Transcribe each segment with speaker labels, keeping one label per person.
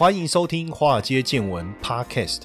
Speaker 1: 欢迎收听《华尔街见闻》Podcast。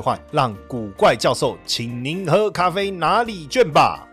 Speaker 1: 换让古怪教授请您喝咖啡拿礼券吧。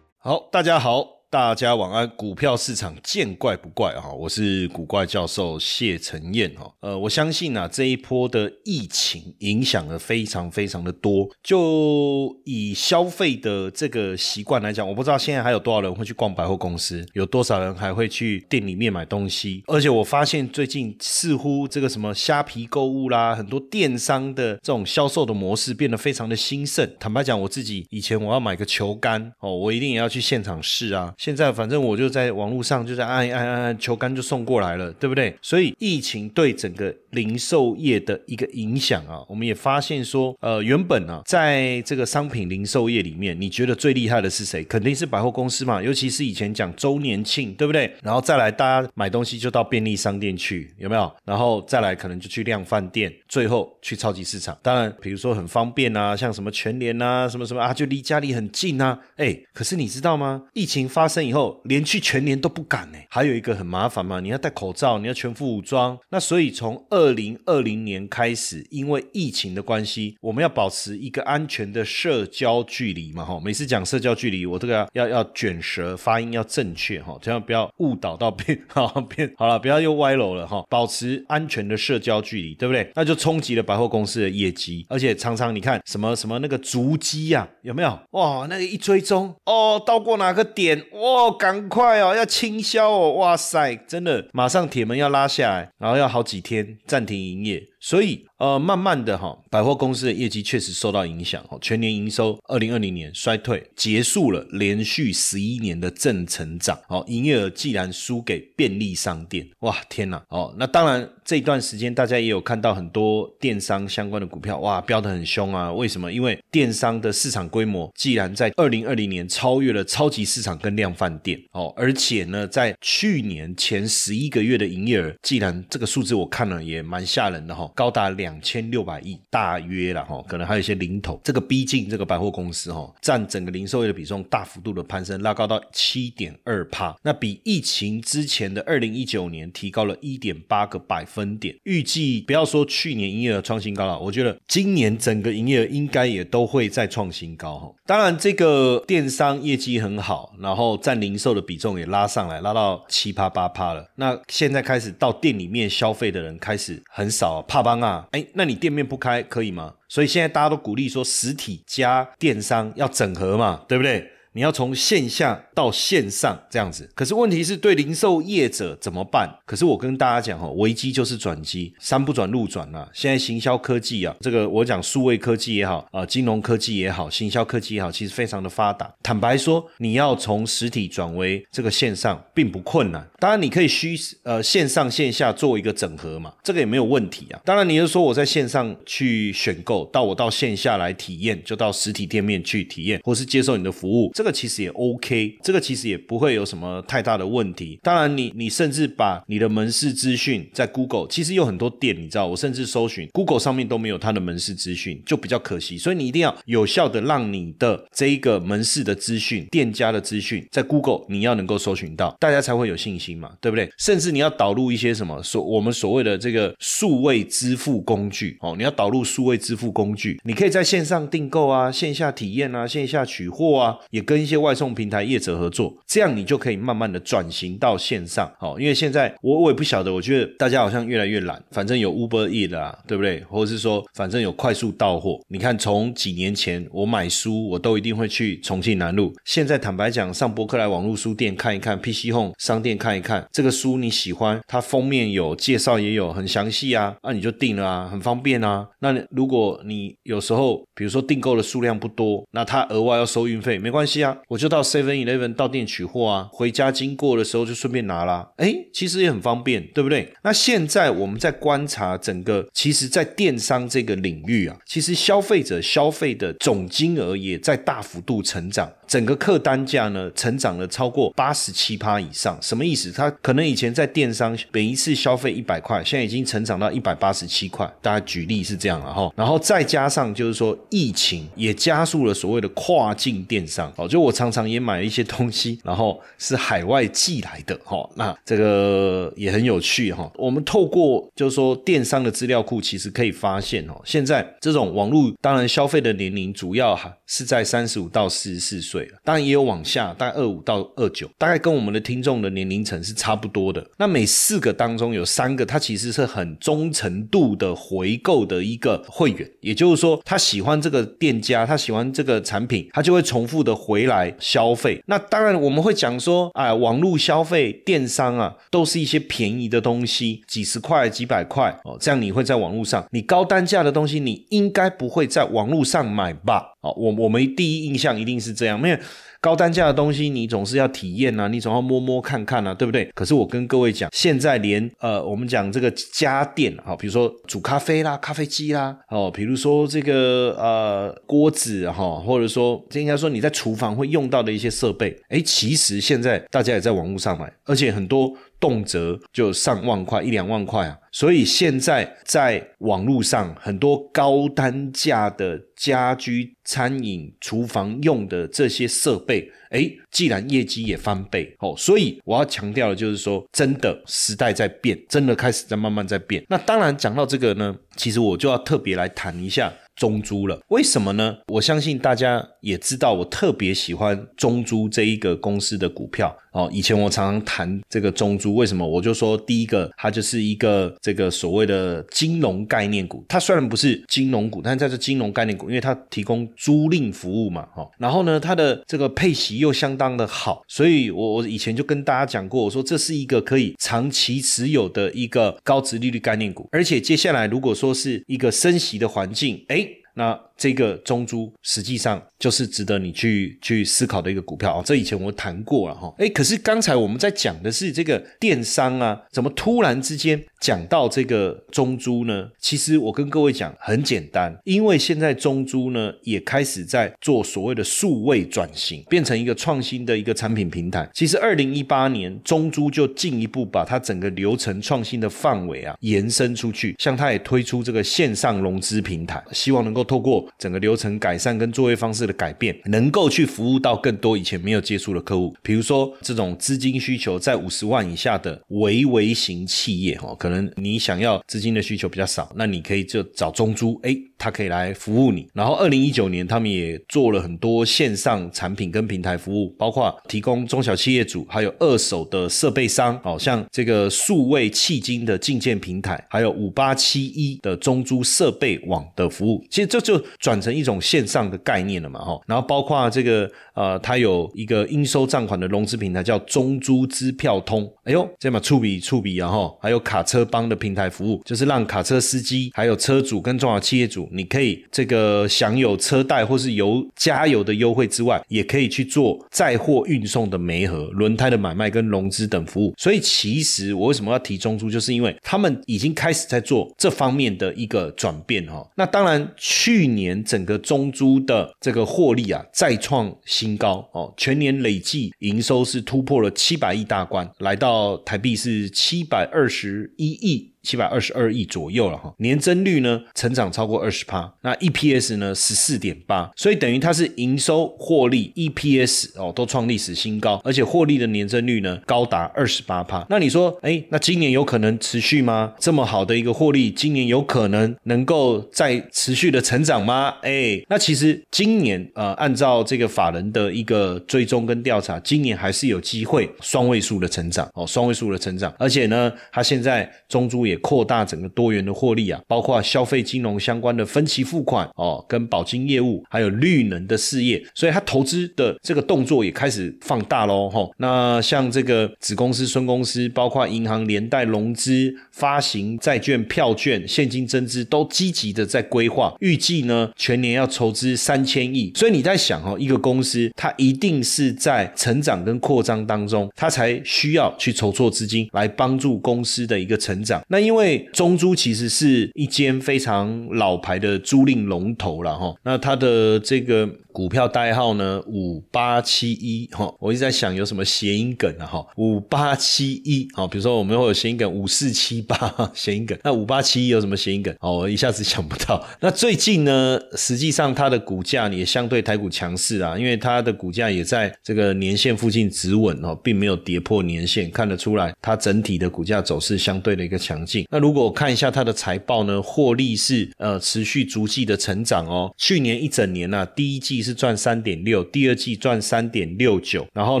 Speaker 1: 好，大家好。大家晚安，股票市场见怪不怪哈，我是古怪教授谢承彦哈，呃，我相信啊这一波的疫情影响了非常非常的多，就以消费的这个习惯来讲，我不知道现在还有多少人会去逛百货公司，有多少人还会去店里面买东西，而且我发现最近似乎这个什么虾皮购物啦，很多电商的这种销售的模式变得非常的兴盛。坦白讲，我自己以前我要买个球杆哦，我一定也要去现场试啊。现在反正我就在网络上，就在按按按按球杆就送过来了，对不对？所以疫情对整个零售业的一个影响啊，我们也发现说，呃，原本呢，在这个商品零售业里面，你觉得最厉害的是谁？肯定是百货公司嘛，尤其是以前讲周年庆，对不对？然后再来，大家买东西就到便利商店去，有没有？然后再来，可能就去量饭店，最后去超级市场。当然，比如说很方便啊，像什么全联啊，什么什么啊，就离家里很近啊。哎，可是你知道吗？疫情发生以后，连去全年都不敢呢。还有一个很麻烦嘛，你要戴口罩，你要全副武装。那所以从二零二零年开始，因为疫情的关系，我们要保持一个安全的社交距离嘛。哈，每次讲社交距离，我这个要要卷舌，发音要正确哈，千万不要误导到 变哈变好了，不要又歪楼了哈。保持安全的社交距离，对不对？那就冲击了百货公司的业绩，而且常常你看什么什么那个足迹呀，有没有？哇，那个一追踪哦，到过哪个点？哇赶快哦，要清销哦！哇塞，真的，马上铁门要拉下来，然后要好几天暂停营业。所以，呃，慢慢的哈，百货公司的业绩确实受到影响哈。全年营收二零二零年衰退，结束了连续十一年的正成长。哦，营业额既然输给便利商店，哇，天哪！哦，那当然这一段时间大家也有看到很多电商相关的股票，哇，飙得很凶啊。为什么？因为电商的市场规模既然在二零二零年超越了超级市场跟量贩店，哦，而且呢，在去年前十一个月的营业额，既然这个数字我看了也蛮吓人的哈。高达两千六百亿，大约了哈，可能还有一些零头。这个逼近这个百货公司哈，占整个零售业的比重大幅度的攀升，拉高到七点二帕，那比疫情之前的二零一九年提高了一点八个百分点。预计不要说去年营业额创新高了，我觉得今年整个营业额应该也都会再创新高哈。当然，这个电商业绩很好，然后占零售的比重也拉上来，拉到七趴八趴了。那现在开始到店里面消费的人开始很少，怕。帮啊，哎，那你店面不开可以吗？所以现在大家都鼓励说，实体加电商要整合嘛，对不对？你要从线下到线上这样子，可是问题是对零售业者怎么办？可是我跟大家讲哈，危机就是转机，山不转路转啊。现在行销科技啊，这个我讲数位科技也好啊，金融科技也好，行销科技也好，其实非常的发达。坦白说，你要从实体转为这个线上，并不困难。当然，你可以虚呃线上线下做一个整合嘛，这个也没有问题啊。当然，你是说我在线上去选购，到我到线下来体验，就到实体店面去体验，或是接受你的服务。这个其实也 OK，这个其实也不会有什么太大的问题。当然，你你甚至把你的门市资讯在 Google，其实有很多店，你知道，我甚至搜寻 Google 上面都没有它的门市资讯，就比较可惜。所以你一定要有效的让你的这一个门市的资讯、店家的资讯在 Google 你要能够搜寻到，大家才会有信心嘛，对不对？甚至你要导入一些什么所我们所谓的这个数位支付工具哦，你要导入数位支付工具，你可以在线上订购啊，线下体验啊，线下取货啊，也。跟一些外送平台业者合作，这样你就可以慢慢的转型到线上。好，因为现在我我也不晓得，我觉得大家好像越来越懒，反正有 Uber E 的啊，对不对？或者是说，反正有快速到货。你看，从几年前我买书，我都一定会去重庆南路。现在坦白讲，上博客来网络书店看一看，PC Home 商店看一看，这个书你喜欢，它封面有介绍，也有很详细啊，那你就定了啊，很方便啊。那如果你有时候，比如说订购的数量不多，那他额外要收运费，没关系。啊，我就到 Seven Eleven 到店取货啊，回家经过的时候就顺便拿啦。哎，其实也很方便，对不对？那现在我们在观察整个，其实，在电商这个领域啊，其实消费者消费的总金额也在大幅度成长。整个客单价呢，成长了超过八十七趴以上，什么意思？它可能以前在电商每一次消费一百块，现在已经成长到一百八十七块。大家举例是这样了哈，然后再加上就是说疫情也加速了所谓的跨境电商哦，就我常常也买一些东西，然后是海外寄来的哈，那这个也很有趣哈。我们透过就是说电商的资料库，其实可以发现哦，现在这种网络当然消费的年龄主要哈是在三十五到四十四岁。当然也有往下，大概二五到二九，大概跟我们的听众的年龄层是差不多的。那每四个当中有三个，他其实是很忠诚度的回购的一个会员，也就是说，他喜欢这个店家，他喜欢这个产品，他就会重复的回来消费。那当然我们会讲说，哎，网络消费电商啊，都是一些便宜的东西，几十块、几百块哦，这样你会在网络上，你高单价的东西，你应该不会在网络上买吧？好，我我们第一印象一定是这样，因为高单价的东西你总是要体验啊，你总要摸摸看看啊，对不对？可是我跟各位讲，现在连呃，我们讲这个家电啊，比如说煮咖啡啦、咖啡机啦，哦，比如说这个呃锅子哈，或者说应该说你在厨房会用到的一些设备，哎，其实现在大家也在网络上买，而且很多。动辄就上万块一两万块啊，所以现在在网络上很多高单价的家居、餐饮、厨房用的这些设备，哎，既然业绩也翻倍哦，所以我要强调的就是说，真的时代在变，真的开始在慢慢在变。那当然讲到这个呢，其实我就要特别来谈一下。中珠了，为什么呢？我相信大家也知道，我特别喜欢中珠这一个公司的股票哦。以前我常常谈这个中珠，为什么？我就说第一个，它就是一个这个所谓的金融概念股。它虽然不是金融股，但在这金融概念股，因为它提供租赁服务嘛，哈。然后呢，它的这个配息又相当的好，所以我我以前就跟大家讲过，我说这是一个可以长期持有的一个高值利率概念股。而且接下来如果说是一个升息的环境，哎。那这个中珠实际上就是值得你去去思考的一个股票啊，这以前我谈过了哈，哎，可是刚才我们在讲的是这个电商啊，怎么突然之间讲到这个中珠呢？其实我跟各位讲很简单，因为现在中珠呢也开始在做所谓的数位转型，变成一个创新的一个产品平台。其实二零一八年中珠就进一步把它整个流程创新的范围啊延伸出去，像它也推出这个线上融资平台，希望能够透过整个流程改善跟作业方式的改变，能够去服务到更多以前没有接触的客户。比如说这种资金需求在五十万以下的微微型企业，哈，可能你想要资金的需求比较少，那你可以就找中租，哎，它可以来服务你。然后二零一九年，他们也做了很多线上产品跟平台服务，包括提供中小企业主还有二手的设备商，好像这个数位迄金的进件平台，还有五八七一的中租设备网的服务。其实这就转成一种线上的概念了嘛，哈，然后包括这个呃，它有一个应收账款的融资平台叫中珠支票通，哎呦，这么触笔触笔然后还有卡车帮的平台服务，就是让卡车司机还有车主跟中小企业主，你可以这个享有车贷或是油加油的优惠之外，也可以去做载货运送的煤和、轮胎的买卖跟融资等服务。所以其实我为什么要提中珠，就是因为他们已经开始在做这方面的一个转变，哈。那当然去年。年整个中珠的这个获利啊再创新高哦，全年累计营收是突破了七百亿大关，来到台币是七百二十一亿。七百二十二亿左右了哈，年增率呢成长超过二十趴，那 EPS 呢十四点八，所以等于它是营收、获利、EPS 哦都创历史新高，而且获利的年增率呢高达二十八趴。那你说，哎，那今年有可能持续吗？这么好的一个获利，今年有可能能够再持续的成长吗？哎，那其实今年呃，按照这个法人的一个追踪跟调查，今年还是有机会双位数的成长哦，双位数的成长，而且呢，它现在中珠也。扩大整个多元的获利啊，包括消费金融相关的分期付款哦，跟保金业务，还有绿能的事业，所以它投资的这个动作也开始放大喽。吼，那像这个子公司、孙公司，包括银行连带融资、发行债券、票券、现金增资，都积极的在规划，预计呢全年要筹资三千亿。所以你在想哦，一个公司它一定是在成长跟扩张当中，它才需要去筹措资金来帮助公司的一个成长。那因为中租其实是一间非常老牌的租赁龙头了哈，那它的这个。股票代号呢五八七一哈，我一直在想有什么谐音梗啊哈，五八七一好，比如说我们会有谐音梗五四七八 谐音梗，那五八七一有什么谐音梗？哦，我一下子想不到。那最近呢，实际上它的股价也相对台股强势啊，因为它的股价也在这个年线附近止稳哦，并没有跌破年线，看得出来它整体的股价走势相对的一个强劲。那如果我看一下它的财报呢，获利是呃持续逐季的成长哦，去年一整年呢，第一季。是赚三点六，第二季赚三点六九，然后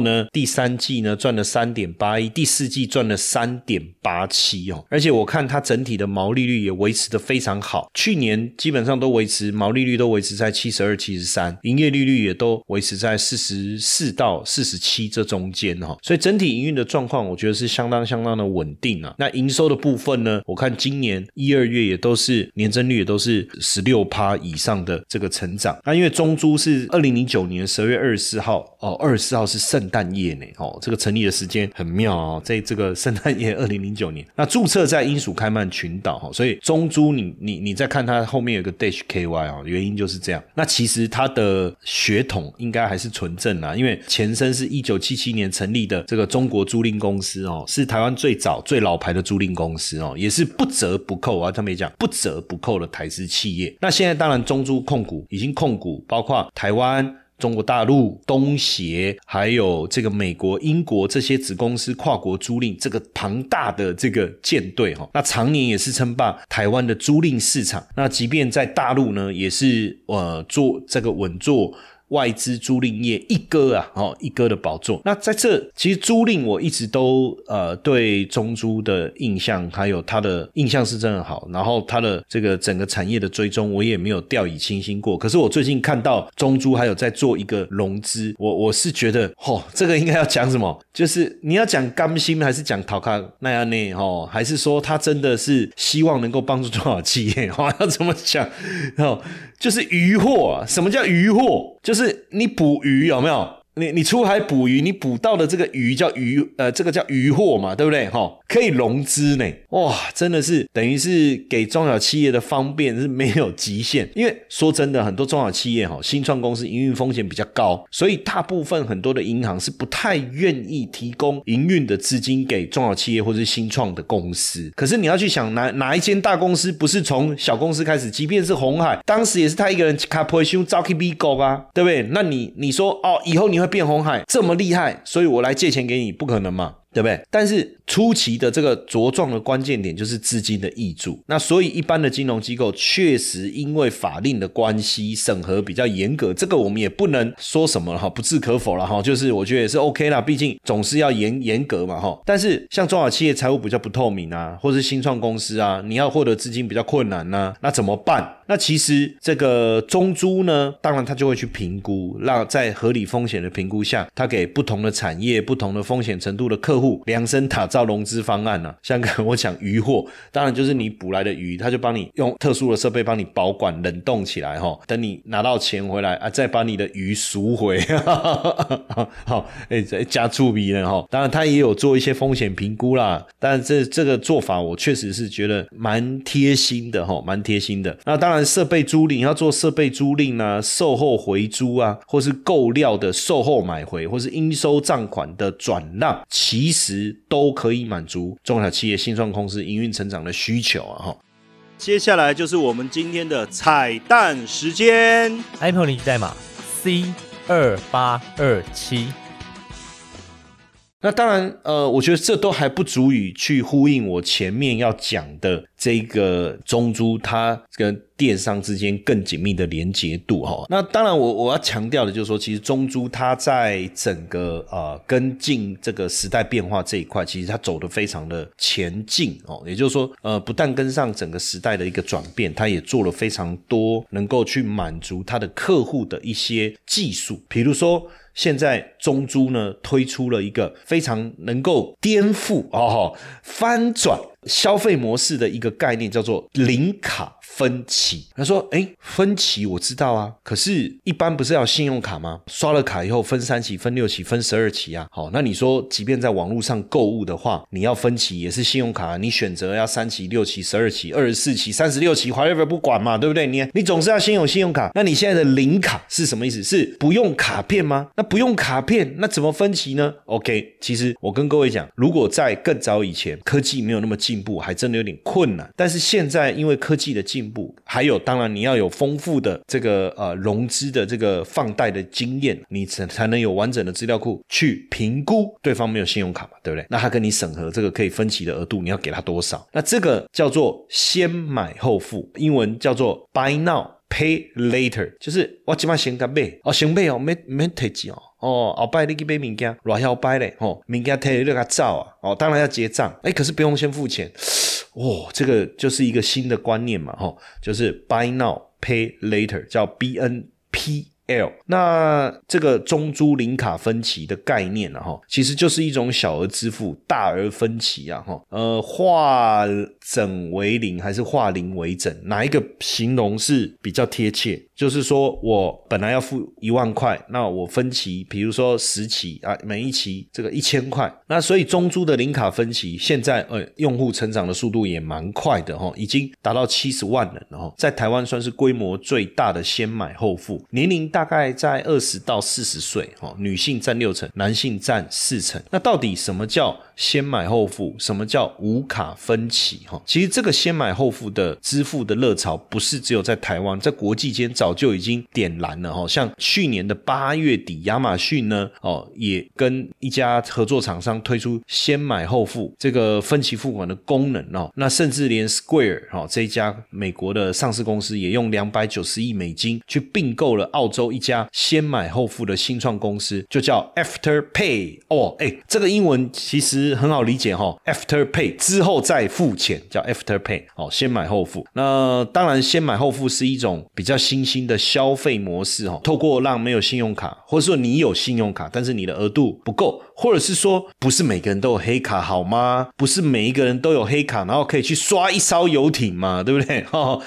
Speaker 1: 呢，第三季呢赚了三点八一，第四季赚了三点八七哦。而且我看它整体的毛利率也维持的非常好，去年基本上都维持毛利率都维持在七十二、七十三，营业利率也都维持在四十四到四十七这中间哈。所以整体营运的状况，我觉得是相当相当的稳定啊。那营收的部分呢，我看今年一二月也都是年增率也都是十六趴以上的这个成长。那因为中租是是二零零九年十二月二十四号哦，二十四号是圣诞夜呢哦，这个成立的时间很妙哦，在这个圣诞夜 二零零九年，那注册在英属开曼群岛哈，所以中珠你你你再看它后面有个 dash ky 哦，原因就是这样。那其实它的血统应该还是纯正啊，因为前身是一九七七年成立的这个中国租赁公司哦，是台湾最早最老牌的租赁公司哦，也是不折不扣啊，他们讲不折不扣的台资企业。那现在当然中珠控股已经控股，包括。台湾、中国大陆、东协，还有这个美国、英国这些子公司跨国租赁，这个庞大的这个舰队哈，那常年也是称霸台湾的租赁市场。那即便在大陆呢，也是呃做这个稳坐。外资租赁业一哥啊，哦一哥的宝座。那在这其实租赁我一直都呃对中租的印象还有它的印象是真的好，然后它的这个整个产业的追踪我也没有掉以轻心过。可是我最近看到中租还有在做一个融资，我我是觉得哦这个应该要讲什么？就是你要讲甘心还是讲陶卡那样呢？哦还是说他真的是希望能够帮助多少企业？哦 要怎么讲？哦就是渔获啊？什么叫渔获？就是是你捕鱼有没有？你你出海捕鱼，你捕到的这个鱼叫鱼，呃，这个叫渔获嘛，对不对？哈，可以融资呢，哇，真的是等于是给中小企业的方便是没有极限。因为说真的，很多中小企业哈，新创公司营运风险比较高，所以大部分很多的银行是不太愿意提供营运的资金给中小企业或者是新创的公司。可是你要去想，哪哪一间大公司不是从小公司开始？即便是红海，当时也是他一个人卡普修招 K B 狗啊，对不对？那你你说哦，以后你会？变红海这么厉害，所以我来借钱给你，不可能嘛？对不对？但是初期的这个茁壮的关键点就是资金的挹注。那所以一般的金融机构确实因为法令的关系，审核比较严格，这个我们也不能说什么了哈，不置可否了哈。就是我觉得也是 OK 啦，毕竟总是要严严格嘛哈。但是像中小企业财务比较不透明啊，或是新创公司啊，你要获得资金比较困难呢，那怎么办？那其实这个中租呢，当然他就会去评估，让在合理风险的评估下，他给不同的产业、不同的风险程度的客户量身打造融资方案呢。像跟我讲鱼货，当然就是你捕来的鱼，他就帮你用特殊的设备帮你保管冷冻起来哈，等你拿到钱回来啊，再把你的鱼赎回。好，哎，加注笔了哈。当然他也有做一些风险评估啦，但这这个做法我确实是觉得蛮贴心的哈，蛮贴心的。那当然。设备租赁要做设备租赁啊，售后回租啊，或是购料的售后买回，或是应收账款的转让，其实都可以可以满足中小企业新创公司营运成长的需求啊！哈，接下来就是我们今天的彩蛋时间
Speaker 2: ，Apple 领取代码 C 二八二七。
Speaker 1: 那当然，呃，我觉得这都还不足以去呼应我前面要讲的这个中珠它跟电商之间更紧密的连结度哈。那当然，我我要强调的就是说，其实中珠它在整个呃跟进这个时代变化这一块，其实它走的非常的前进哦。也就是说，呃，不但跟上整个时代的一个转变，它也做了非常多能够去满足它的客户的一些技术，比如说。现在中珠呢推出了一个非常能够颠覆哦翻转消费模式的一个概念，叫做零卡。分期，他说：“哎，分期我知道啊，可是一般不是要信用卡吗？刷了卡以后分三期、分六期、分十二期啊。好，那你说，即便在网络上购物的话，你要分期也是信用卡，你选择要三期、六期、十二期、二十四期、三十六期，whatever 不管嘛，对不对？你你总是要先有信用卡。那你现在的零卡是什么意思？是不用卡片吗？那不用卡片，那怎么分期呢？OK，其实我跟各位讲，如果在更早以前，科技没有那么进步，还真的有点困难。但是现在因为科技的进进步，还有，当然你要有丰富的这个呃融资的这个放贷的经验，你才才能有完整的资料库去评估对方没有信用卡嘛，对不对？那他跟你审核这个可以分期的额度，你要给他多少？那这个叫做先买后付，英文叫做 Buy Now Pay Later，就是我今晚先给买哦，先买哦，没没退钱哦。哦，后摆你去买物件，偌要摆嘞，吼，物件退你个走啊，哦，当然要结账，哎，可是不用先付钱，哦，这个就是一个新的观念嘛，吼，就是 buy now pay later，叫 B N P。L，那这个中租零卡分期的概念呢？哈，其实就是一种小额支付，大额分期啊！哈，呃，化整为零还是化零为整？哪一个形容是比较贴切？就是说我本来要付一万块，那我分期，比如说十期啊，每一期这个一千块，那所以中租的零卡分期现在呃，用户成长的速度也蛮快的哈，已经达到七十万人了哈，在台湾算是规模最大的先买后付，年龄大。大概在二十到四十岁，哦，女性占六成，男性占四成。那到底什么叫？先买后付，什么叫无卡分期？哈，其实这个先买后付的支付的热潮，不是只有在台湾，在国际间早就已经点燃了。哈，像去年的八月底，亚马逊呢，哦，也跟一家合作厂商推出先买后付这个分期付款的功能哦。那甚至连 Square 哈这一家美国的上市公司，也用两百九十亿美金去并购了澳洲一家先买后付的新创公司，就叫 After Pay。哦，哎，这个英文其实。很好理解哈，After Pay 之后再付钱叫 After Pay，哦，先买后付。那当然，先买后付是一种比较新兴的消费模式哈，透过让没有信用卡，或者说你有信用卡，但是你的额度不够。或者是说，不是每个人都有黑卡好吗？不是每一个人都有黑卡，然后可以去刷一艘游艇嘛，对不对？哦，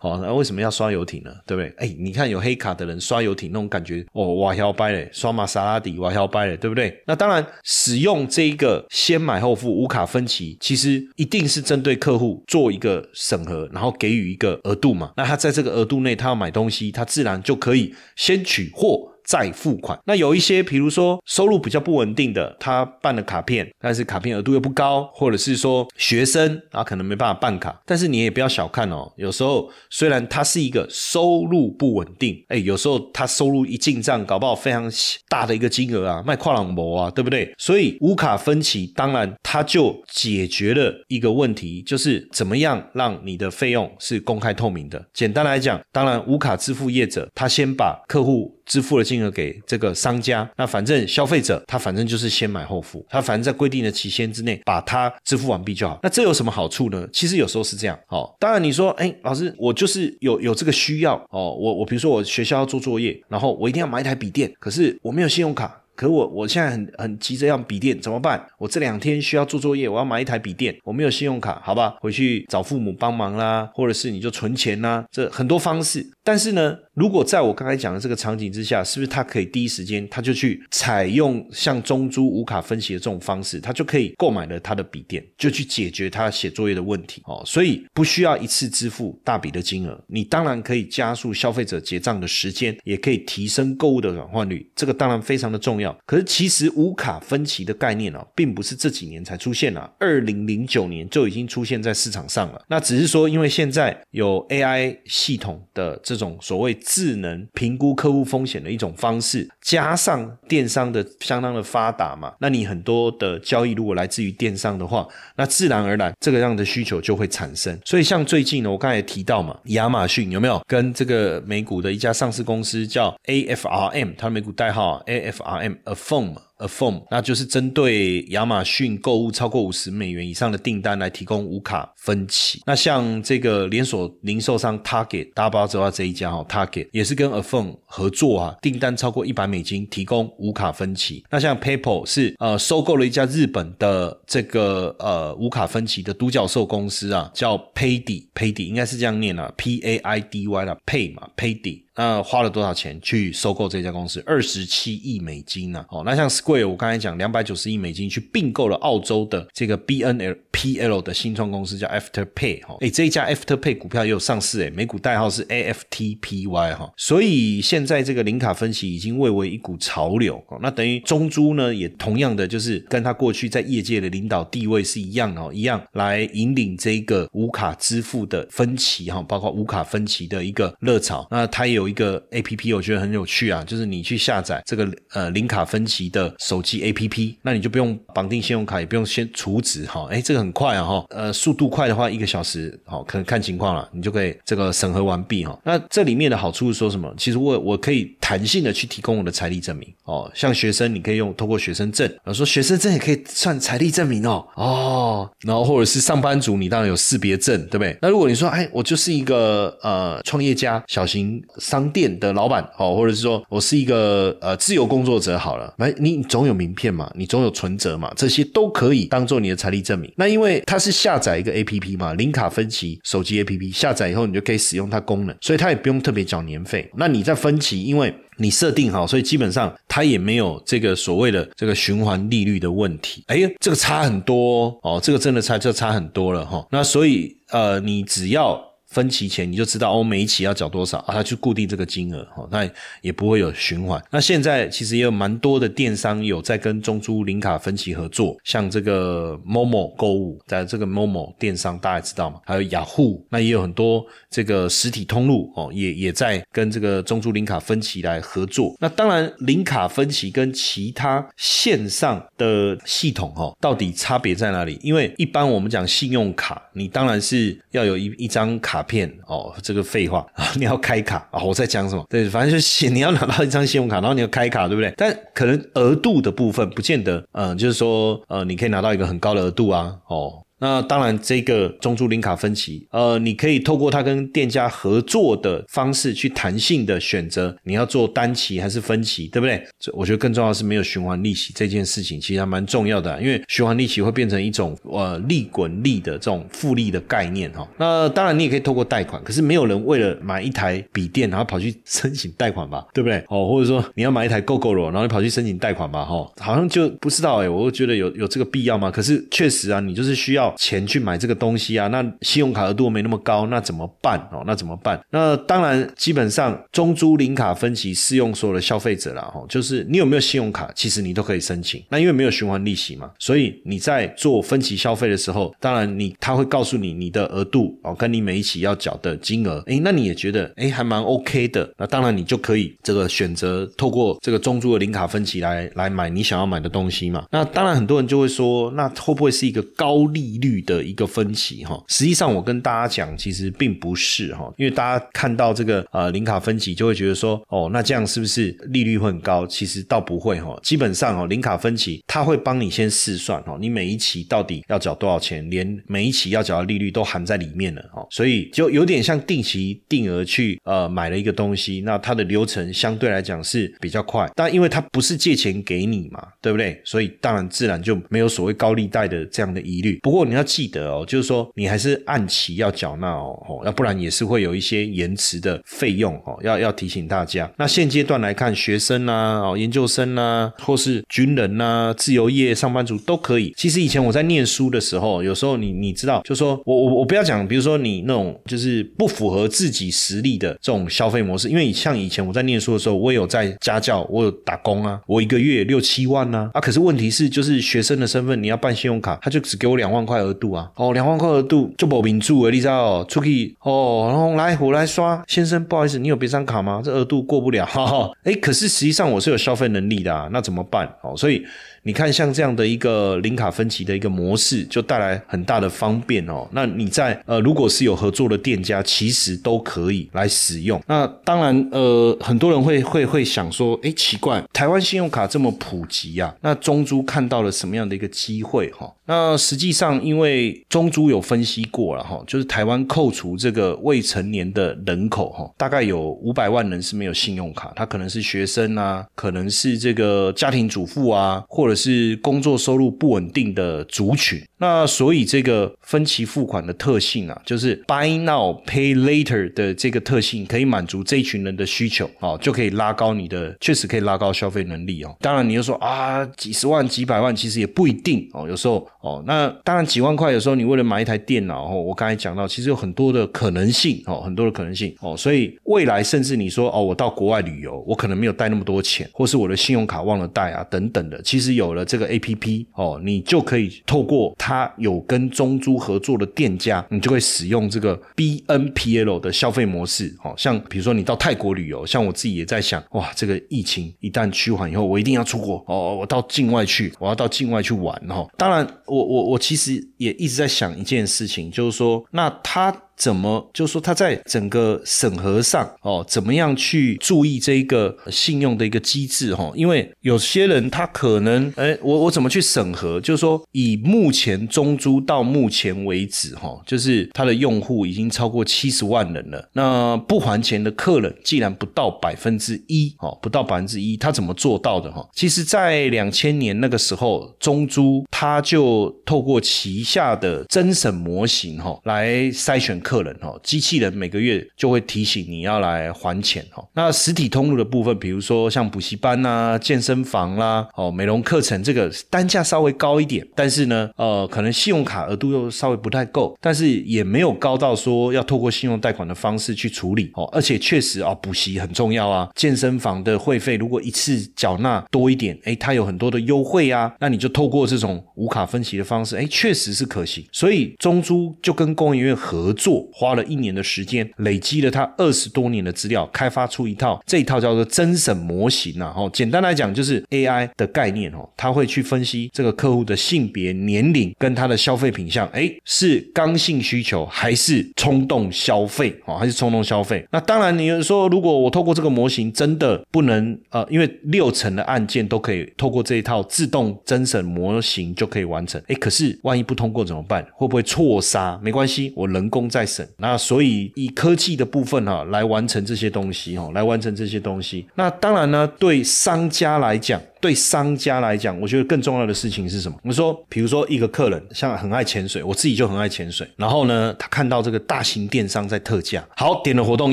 Speaker 1: 好，那为什么要刷游艇呢？对不对？哎，你看有黑卡的人刷游艇那种感觉，哦，哇，摇摆嘞，刷玛莎拉蒂，哇，摇摆嘞，对不对？那当然，使用这一个先买后付无卡分期，其实一定是针对客户做一个审核，然后给予一个额度嘛。那他在这个额度内，他要买东西，他自然就可以先取货。再付款，那有一些，比如说收入比较不稳定的，他办了卡片，但是卡片额度又不高，或者是说学生啊，可能没办法办卡。但是你也不要小看哦，有时候虽然他是一个收入不稳定，哎，有时候他收入一进账，搞不好非常大的一个金额啊，卖跨朗膜啊，对不对？所以无卡分期，当然他就解决了一个问题，就是怎么样让你的费用是公开透明的。简单来讲，当然无卡支付业者，他先把客户。支付了金额给这个商家，那反正消费者他反正就是先买后付，他反正在规定的期限之内把它支付完毕就好。那这有什么好处呢？其实有时候是这样，哦，当然你说，哎，老师，我就是有有这个需要，哦，我我比如说我学校要做作业，然后我一定要买一台笔电，可是我没有信用卡。可我我现在很很急着要笔电怎么办？我这两天需要做作业，我要买一台笔电，我没有信用卡，好吧，回去找父母帮忙啦，或者是你就存钱啦，这很多方式。但是呢，如果在我刚才讲的这个场景之下，是不是他可以第一时间他就去采用像中租无卡分析的这种方式，他就可以购买了他的笔电，就去解决他写作业的问题哦。所以不需要一次支付大笔的金额，你当然可以加速消费者结账的时间，也可以提升购物的转换率，这个当然非常的重要。可是其实无卡分期的概念啊，并不是这几年才出现啊，二零零九年就已经出现在市场上了。那只是说，因为现在有 AI 系统的这种所谓智能评估客户风险的一种方式，加上电商的相当的发达嘛，那你很多的交易如果来自于电商的话，那自然而然这个样的需求就会产生。所以像最近呢，我刚才也提到嘛，亚马逊有没有跟这个美股的一家上市公司叫 AFRM，它的美股代号 AFRM，Affirm。phone，那就是针对亚马逊购物超过五十美元以上的订单来提供无卡分期。那像这个连锁零售商 Target，大家不知道这一家哈，Target 也是跟 A phone 合作啊，订单超过一百美金提供无卡分期。那像 PayPal 是呃收购了一家日本的这个呃无卡分期的独角兽公司啊，叫 Paydy，Paydy 应该是这样念啊，P A I D Y 啦，Pay 嘛，Paydy。那花了多少钱去收购这家公司？二十七亿美金呢？哦，那像 Square，我刚才讲两百九十亿美金去并购了澳洲的这个 B N L P L 的新创公司叫 Afterpay 哈，哎，这一家 Afterpay 股票也有上市哎，美股代号是 A F T P Y 哈，所以现在这个零卡分期已经蔚为一股潮流哦，那等于中珠呢也同样的就是跟他过去在业界的领导地位是一样哦，一样来引领这个无卡支付的分期哈，包括无卡分期的一个热潮，那它有。有一个 A P P，我觉得很有趣啊，就是你去下载这个呃零卡分期的手机 A P P，那你就不用绑定信用卡，也不用先储值哈，哎，这个很快啊哈，呃，速度快的话一个小时，好，可能看情况了，你就可以这个审核完毕哈。那这里面的好处是说什么？其实我我可以弹性的去提供我的财力证明哦，像学生你可以用透过学生证，我说学生证也可以算财力证明哦，哦，然后或者是上班族，你当然有识别证，对不对？那如果你说哎，我就是一个呃创业家，小型。商店的老板哦，或者是说我是一个呃自由工作者好了，来你总有名片嘛，你总有存折嘛，这些都可以当做你的财力证明。那因为它是下载一个 A P P 嘛，零卡分期手机 A P P 下载以后，你就可以使用它功能，所以它也不用特别缴年费。那你在分期，因为你设定好，所以基本上它也没有这个所谓的这个循环利率的问题。哎，这个差很多哦，这个真的差就差很多了哈。那所以呃，你只要。分期前你就知道哦，每一期要缴多少啊？它去固定这个金额哦，那也不会有循环。那现在其实也有蛮多的电商有在跟中珠零卡分期合作，像这个 Momo 购物，在这个 Momo 电商大家知道吗？还有雅虎，那也有很多这个实体通路哦，也也在跟这个中珠零卡分期来合作。那当然，零卡分期跟其他线上的系统哈，到底差别在哪里？因为一般我们讲信用卡，你当然是要有一一张卡。片哦，这个废话啊！你要开卡啊！我在讲什么？对，反正就是你要拿到一张信用卡，然后你要开卡，对不对？但可能额度的部分不见得，嗯，就是说，呃，你可以拿到一个很高的额度啊，哦。那当然，这个中珠零卡分期，呃，你可以透过它跟店家合作的方式去弹性的选择，你要做单期还是分期，对不对？这我觉得更重要是没有循环利息这件事情，其实还蛮重要的，因为循环利息会变成一种呃利滚利的这种复利的概念哈。那当然你也可以透过贷款，可是没有人为了买一台笔电然后跑去申请贷款吧，对不对？哦，或者说你要买一台 GoGo 然后你跑去申请贷款吧，哈，好像就不知道哎，我觉得有有这个必要吗？可是确实啊，你就是需要。钱去买这个东西啊，那信用卡额度没那么高，那怎么办哦？那怎么办？那当然，基本上中租零卡分期适用所有的消费者啦，哈，就是你有没有信用卡，其实你都可以申请。那因为没有循环利息嘛，所以你在做分期消费的时候，当然你他会告诉你你的额度哦，跟你每一期要缴的金额，诶，那你也觉得诶还蛮 OK 的，那当然你就可以这个选择透过这个中租的零卡分期来来买你想要买的东西嘛。那当然很多人就会说，那会不会是一个高利率的？一个分歧哈，实际上我跟大家讲，其实并不是哈，因为大家看到这个呃零卡分歧，就会觉得说，哦，那这样是不是利率会很高？其实倒不会哈，基本上哦，零卡分期它会帮你先试算哦，你每一期到底要缴多少钱，连每一期要缴的利率都含在里面了哦，所以就有点像定期定额去呃买了一个东西，那它的流程相对来讲是比较快，但因为它不是借钱给你嘛，对不对？所以当然自然就没有所谓高利贷的这样的疑虑。不过你你要记得哦，就是说你还是按期要缴纳哦，要不然也是会有一些延迟的费用哦，要要提醒大家。那现阶段来看，学生啊、哦研究生啊，或是军人呐、自由业上班族都可以。其实以前我在念书的时候，有时候你你知道，就说我我我不要讲，比如说你那种就是不符合自己实力的这种消费模式，因为像以前我在念书的时候，我有在家教，我有打工啊，我一个月六七万呐啊，可是问题是就是学生的身份，你要办信用卡，他就只给我两万块。额度啊，哦，两万块额度就保民主诶，你知道？哦出去哦，然后来我来刷，先生不好意思，你有别张卡吗？这额度过不了，哈哈。哎，可是实际上我是有消费能力的啊，那怎么办？哦，所以。你看，像这样的一个零卡分期的一个模式，就带来很大的方便哦。那你在呃，如果是有合作的店家，其实都可以来使用。那当然，呃，很多人会会会想说，哎，奇怪，台湾信用卡这么普及啊，那中珠看到了什么样的一个机会哈？那实际上，因为中珠有分析过了哈，就是台湾扣除这个未成年的人口哈，大概有五百万人是没有信用卡，他可能是学生啊，可能是这个家庭主妇啊，或者。是工作收入不稳定的族群，那所以这个分期付款的特性啊，就是 buy now pay later 的这个特性，可以满足这一群人的需求哦，就可以拉高你的，确实可以拉高消费能力哦。当然，你又说啊，几十万、几百万，其实也不一定哦。有时候哦，那当然几万块，有时候你为了买一台电脑哦，我刚才讲到，其实有很多的可能性哦，很多的可能性哦。所以未来甚至你说哦，我到国外旅游，我可能没有带那么多钱，或是我的信用卡忘了带啊，等等的，其实有。有了这个 A P P 哦，你就可以透过它有跟中珠合作的店家，你就会使用这个 B N P L 的消费模式。哦，像比如说你到泰国旅游，像我自己也在想，哇，这个疫情一旦趋缓以后，我一定要出国哦，我到境外去，我要到境外去玩哦。当然，我我我其实也一直在想一件事情，就是说，那他。怎么就是说他在整个审核上哦，怎么样去注意这一个信用的一个机制哈？因为有些人他可能哎，我我怎么去审核？就是说以目前中租到目前为止哈，就是他的用户已经超过七十万人了。那不还钱的客人既然不到百分之一哦，不到百分之一，他怎么做到的哈？其实，在两千年那个时候，中租他就透过旗下的增审模型哈来筛选客。人哦，机器人每个月就会提醒你要来还钱哦。那实体通路的部分，比如说像补习班呐、健身房啦、哦美容课程，这个单价稍微高一点，但是呢，呃，可能信用卡额度又稍微不太够，但是也没有高到说要透过信用贷款的方式去处理哦。而且确实啊，补习很重要啊，健身房的会费如果一次缴纳多一点，哎，它有很多的优惠啊，那你就透过这种无卡分期的方式，哎，确实是可行。所以中租就跟工研院合作。花了一年的时间，累积了他二十多年的资料，开发出一套这一套叫做真审模型啊。哦，简单来讲就是 AI 的概念哦，他会去分析这个客户的性别、年龄跟他的消费品项，哎，是刚性需求还是冲动消费哦，还是冲动消费？那当然，你说如果我透过这个模型真的不能呃，因为六成的案件都可以透过这一套自动真审模型就可以完成，哎，可是万一不通过怎么办？会不会错杀？没关系，我人工再。那所以以科技的部分哈来完成这些东西哈，来完成这些东西。那当然呢，对商家来讲。对商家来讲，我觉得更重要的事情是什么？我们说，比如说一个客人像很爱潜水，我自己就很爱潜水。然后呢，他看到这个大型电商在特价，好点了活动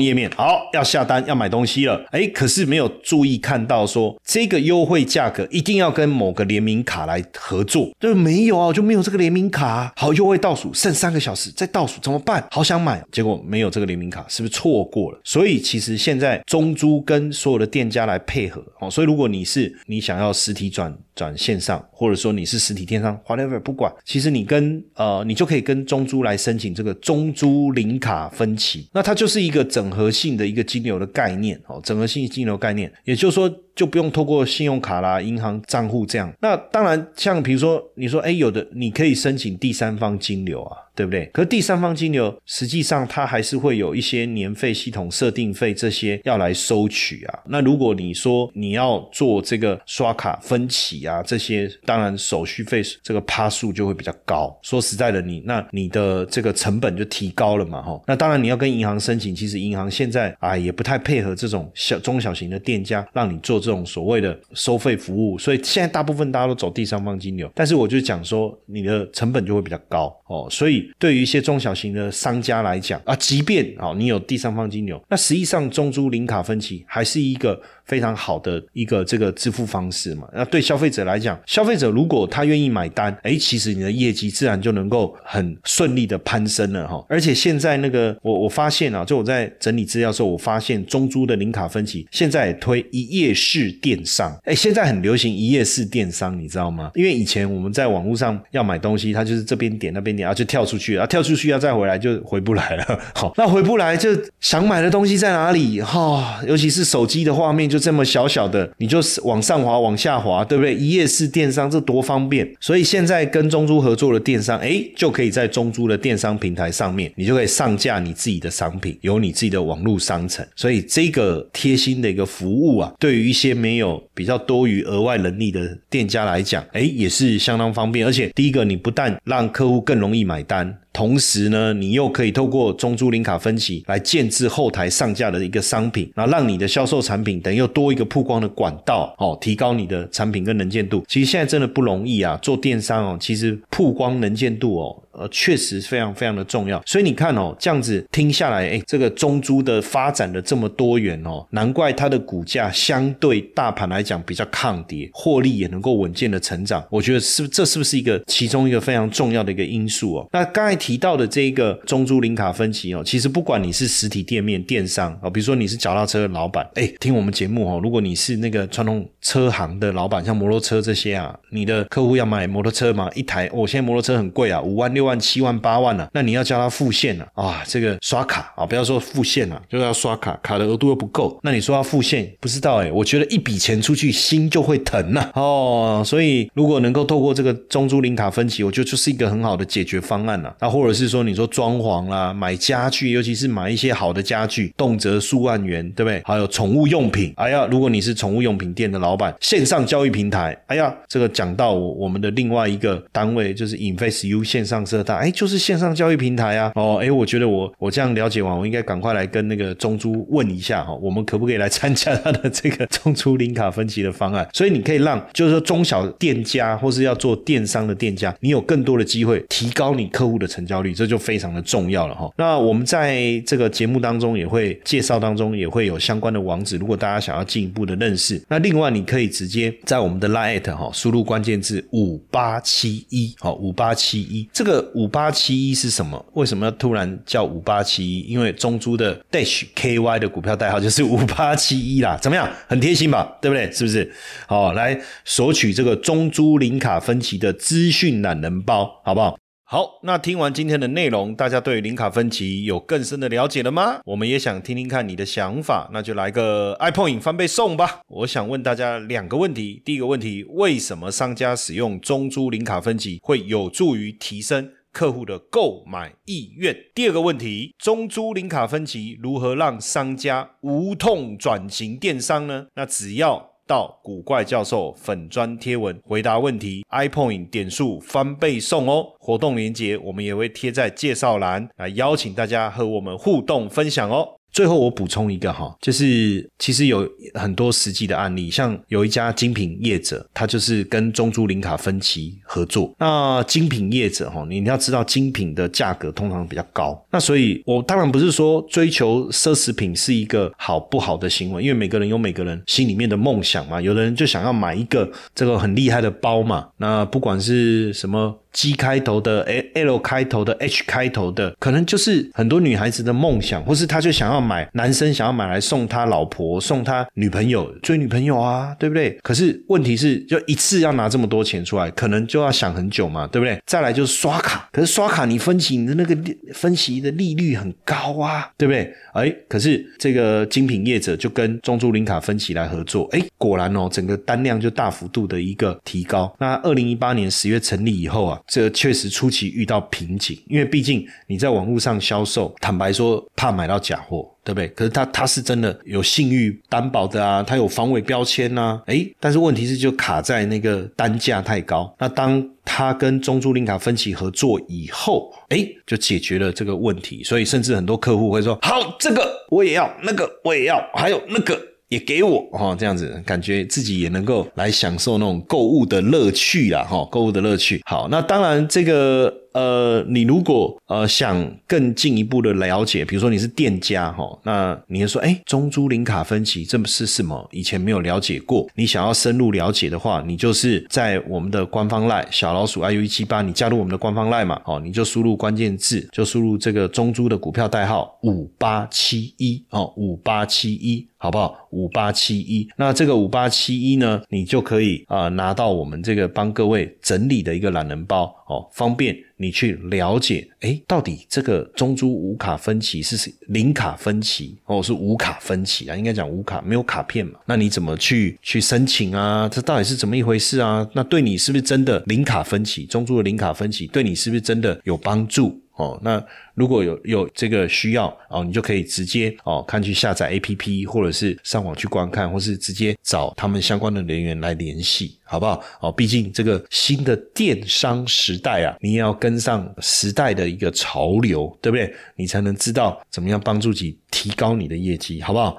Speaker 1: 页面，好要下单要买东西了。哎，可是没有注意看到说这个优惠价格一定要跟某个联名卡来合作，对，没有啊，就没有这个联名卡。好，优惠倒数剩三个小时，再倒数怎么办？好想买，结果没有这个联名卡，是不是错过了？所以其实现在中租跟所有的店家来配合哦。所以如果你是你想。然后实体转转线上，或者说你是实体电商，whatever，不管，其实你跟呃，你就可以跟中租来申请这个中租零卡分期，那它就是一个整合性的一个金流的概念哦，整合性金流概念，也就是说。就不用透过信用卡啦、银行账户这样。那当然，像比如说，你说，哎，有的你可以申请第三方金流啊，对不对？可是第三方金流实际上它还是会有一些年费、系统设定费这些要来收取啊。那如果你说你要做这个刷卡分期啊，啊这些当然手续费这个趴数就会比较高。说实在的，你那你的这个成本就提高了嘛，哈。那当然你要跟银行申请，其实银行现在啊也不太配合这种小中小型的店家让你做这。种所谓的收费服务，所以现在大部分大家都走第三方金流，但是我就讲说，你的成本就会比较高哦。所以对于一些中小型的商家来讲啊，即便啊你有第三方金流，那实际上中租零卡分期还是一个。非常好的一个这个支付方式嘛。那对消费者来讲，消费者如果他愿意买单，哎，其实你的业绩自然就能够很顺利的攀升了哈。而且现在那个我我发现啊，就我在整理资料的时候，我发现中珠的零卡分期现在也推一页式电商，哎，现在很流行一页式电商，你知道吗？因为以前我们在网络上要买东西，它就是这边点那边点，然后就跳出去，然后跳出去要再回来就回不来了。好，那回不来就想买的东西在哪里？哈，尤其是手机的画面就这么小小的，你就是往上滑往下滑，对不对？一页式电商这多方便，所以现在跟中珠合作的电商，哎，就可以在中珠的电商平台上面，你就可以上架你自己的商品，有你自己的网络商城。所以这个贴心的一个服务啊，对于一些没有比较多余额外能力的店家来讲，哎，也是相当方便。而且第一个，你不但让客户更容易买单。同时呢，你又可以透过中租零卡分期来建制后台上架的一个商品，然后让你的销售产品等于又多一个曝光的管道，哦，提高你的产品跟能见度。其实现在真的不容易啊，做电商哦，其实曝光能见度哦。呃，确实非常非常的重要，所以你看哦，这样子听下来，哎，这个中珠的发展的这么多元哦，难怪它的股价相对大盘来讲比较抗跌，获利也能够稳健的成长。我觉得是这是不是一个其中一个非常重要的一个因素哦？那刚才提到的这一个中珠零卡分期哦，其实不管你是实体店面电商啊，比如说你是脚踏车的老板，哎，听我们节目哦，如果你是那个传统车行的老板，像摩托车这些啊，你的客户要买摩托车嘛，一台，我现在摩托车很贵啊，五万六。六万七万八万了，那你要叫他付现了啊？这个刷卡啊，不要说付现了，就是要刷卡，卡的额度又不够，那你说要付现，不知道哎，我觉得一笔钱出去心就会疼呐哦，所以如果能够透过这个中租零卡分期，我觉得就是一个很好的解决方案了。那或者是说你说装潢啦，买家具，尤其是买一些好的家具，动辄数万元，对不对？还有宠物用品，哎呀，如果你是宠物用品店的老板，线上交易平台，哎呀，这个讲到我们的另外一个单位就是 InfaceU 线上。这大哎，就是线上交易平台啊！哦，哎，我觉得我我这样了解完，我应该赶快来跟那个中珠问一下哈，我们可不可以来参加他的这个中珠零卡分期的方案？所以你可以让就是说中小店家或是要做电商的店家，你有更多的机会提高你客户的成交率，这就非常的重要了哈。那我们在这个节目当中也会介绍当中也会有相关的网址，如果大家想要进一步的认识，那另外你可以直接在我们的 Line 哈输入关键字五八七一好五八七一这个。五八七一是什么？为什么要突然叫五八七一？因为中珠的 Dash KY 的股票代号就是五八七一啦。怎么样？很贴心吧？对不对？是不是？好，来索取这个中珠零卡分期的资讯懒人包，好不好？好，那听完今天的内容，大家对零卡分期有更深的了解了吗？我们也想听听看你的想法，那就来个 iPhone 翻倍送吧。我想问大家两个问题：第一个问题，为什么商家使用中珠零卡分期会有助于提升？客户的购买意愿。第二个问题，中租零卡分期如何让商家无痛转型电商呢？那只要到古怪教授粉砖贴文回答问题，iPoint 点数翻倍送哦。活动链接我们也会贴在介绍栏，来邀请大家和我们互动分享哦。最后我补充一个哈，就是其实有很多实际的案例，像有一家精品业者，他就是跟中珠零卡分期合作。那精品业者哈，你你要知道精品的价格通常比较高，那所以我当然不是说追求奢侈品是一个好不好的行为，因为每个人有每个人心里面的梦想嘛，有的人就想要买一个这个很厉害的包嘛，那不管是什么。G 开头的、L 开头的、H 开头的，可能就是很多女孩子的梦想，或是他就想要买，男生想要买来送他老婆、送他女朋友、追女朋友啊，对不对？可是问题是，就一次要拿这么多钱出来，可能就要想很久嘛，对不对？再来就是刷卡，可是刷卡你分期你的那个分期的利率很高啊，对不对？哎，可是这个精品业者就跟中珠零卡分期来合作，哎，果然哦，整个单量就大幅度的一个提高。那二零一八年十月成立以后啊。这确实初期遇到瓶颈，因为毕竟你在网络上销售，坦白说怕买到假货，对不对？可是他他是真的有信誉担保的啊，他有防伪标签呐，诶，但是问题是就卡在那个单价太高。那当他跟中珠林卡分期合作以后，诶，就解决了这个问题。所以甚至很多客户会说：好，这个我也要，那个我也要，还有那个。也给我哈，这样子感觉自己也能够来享受那种购物的乐趣啊哈，购物的乐趣。好，那当然这个呃，你如果呃想更进一步的了解，比如说你是店家哈，那你说哎，中租零卡分期这是什么？以前没有了解过，你想要深入了解的话，你就是在我们的官方赖小老鼠 iu 一七八，你加入我们的官方赖嘛，哦，你就输入关键字，就输入这个中租的股票代号五八七一哦，五八七一。好不好？五八七一，那这个五八七一呢，你就可以啊拿到我们这个帮各位整理的一个懒人包哦，方便你去了解，哎，到底这个中珠无卡分歧是零卡分歧哦，是无卡分歧啊？应该讲无卡，没有卡片嘛？那你怎么去去申请啊？这到底是怎么一回事啊？那对你是不是真的零卡分歧？中珠的零卡分歧对你是不是真的有帮助？哦，那如果有有这个需要哦，你就可以直接哦，看去下载 A P P，或者是上网去观看，或是直接找他们相关的人员来联系，好不好？哦，毕竟这个新的电商时代啊，你也要跟上时代的一个潮流，对不对？你才能知道怎么样帮助你提高你的业绩，好不好？